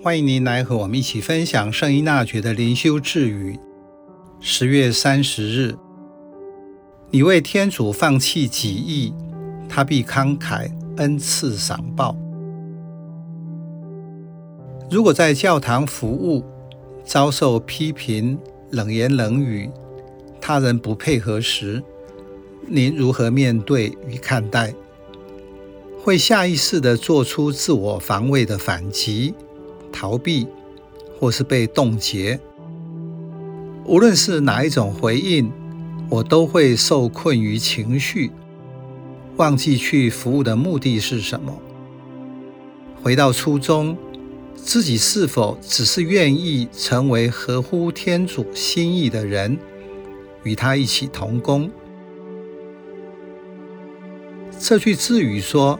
欢迎您来和我们一起分享圣依纳爵的灵修智语。十月三十日，你为天主放弃己意，他必慷慨恩赐赏报。如果在教堂服务，遭受批评、冷言冷语，他人不配合时，您如何面对与看待？会下意识地做出自我防卫的反击、逃避，或是被冻结？无论是哪一种回应，我都会受困于情绪，忘记去服务的目的是什么。回到初衷。自己是否只是愿意成为合乎天主心意的人，与他一起同工？这句智语说：“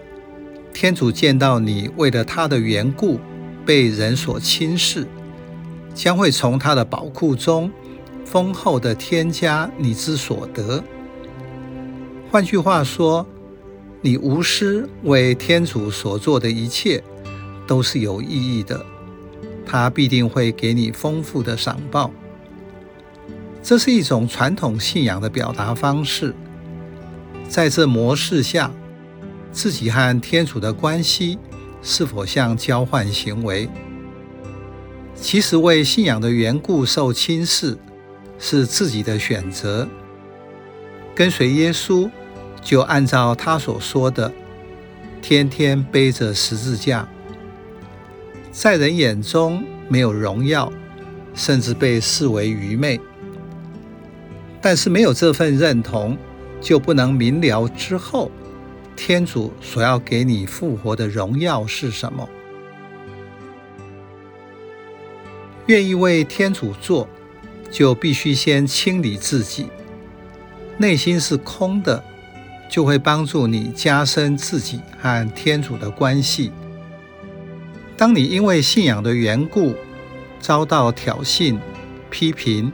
天主见到你为了他的缘故被人所轻视，将会从他的宝库中丰厚的添加你之所得。”换句话说，你无私为天主所做的一切。都是有意义的，他必定会给你丰富的赏报。这是一种传统信仰的表达方式。在这模式下，自己和天主的关系是否像交换行为？其实为信仰的缘故受轻视是自己的选择。跟随耶稣，就按照他所说的，天天背着十字架。在人眼中没有荣耀，甚至被视为愚昧。但是没有这份认同，就不能明了之后天主所要给你复活的荣耀是什么。愿意为天主做，就必须先清理自己。内心是空的，就会帮助你加深自己和天主的关系。当你因为信仰的缘故遭到挑衅、批评、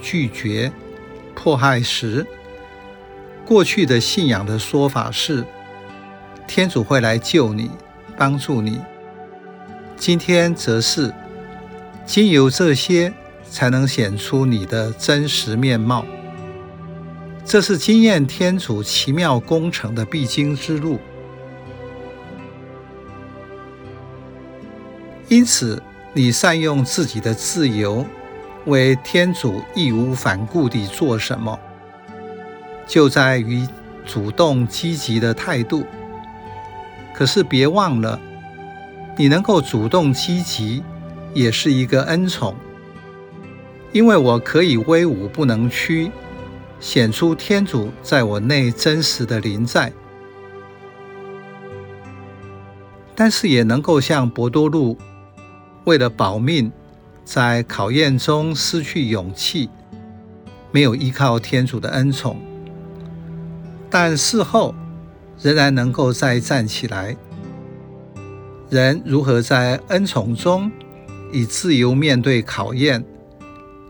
拒绝、迫害时，过去的信仰的说法是天主会来救你、帮助你。今天则是经由这些才能显出你的真实面貌。这是经验天主奇妙工程的必经之路。因此，你善用自己的自由，为天主义无反顾地做什么，就在于主动积极的态度。可是别忘了，你能够主动积极，也是一个恩宠，因为我可以威武不能屈，显出天主在我内真实的临在。但是也能够像伯多禄。为了保命，在考验中失去勇气，没有依靠天主的恩宠，但事后仍然能够再站起来。人如何在恩宠中以自由面对考验，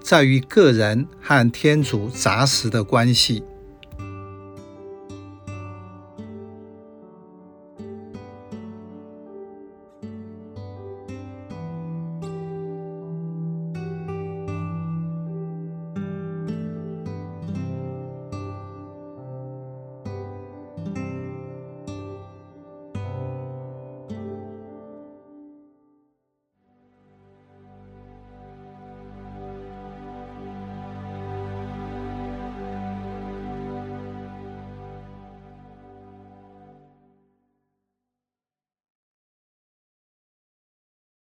在于个人和天主扎实的关系。